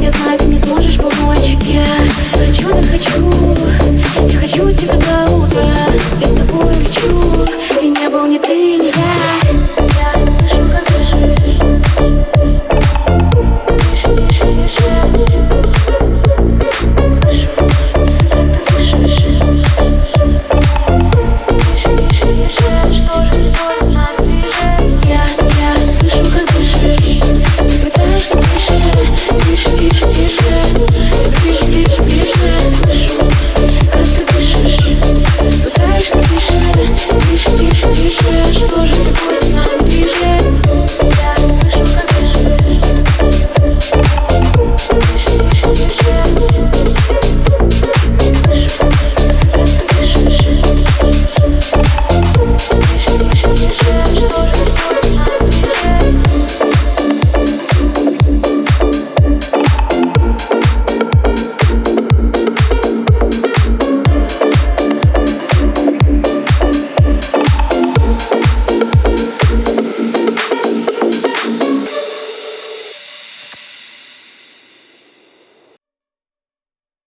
Я знаю, ты мне сможешь помочь. Я хочу, захочу.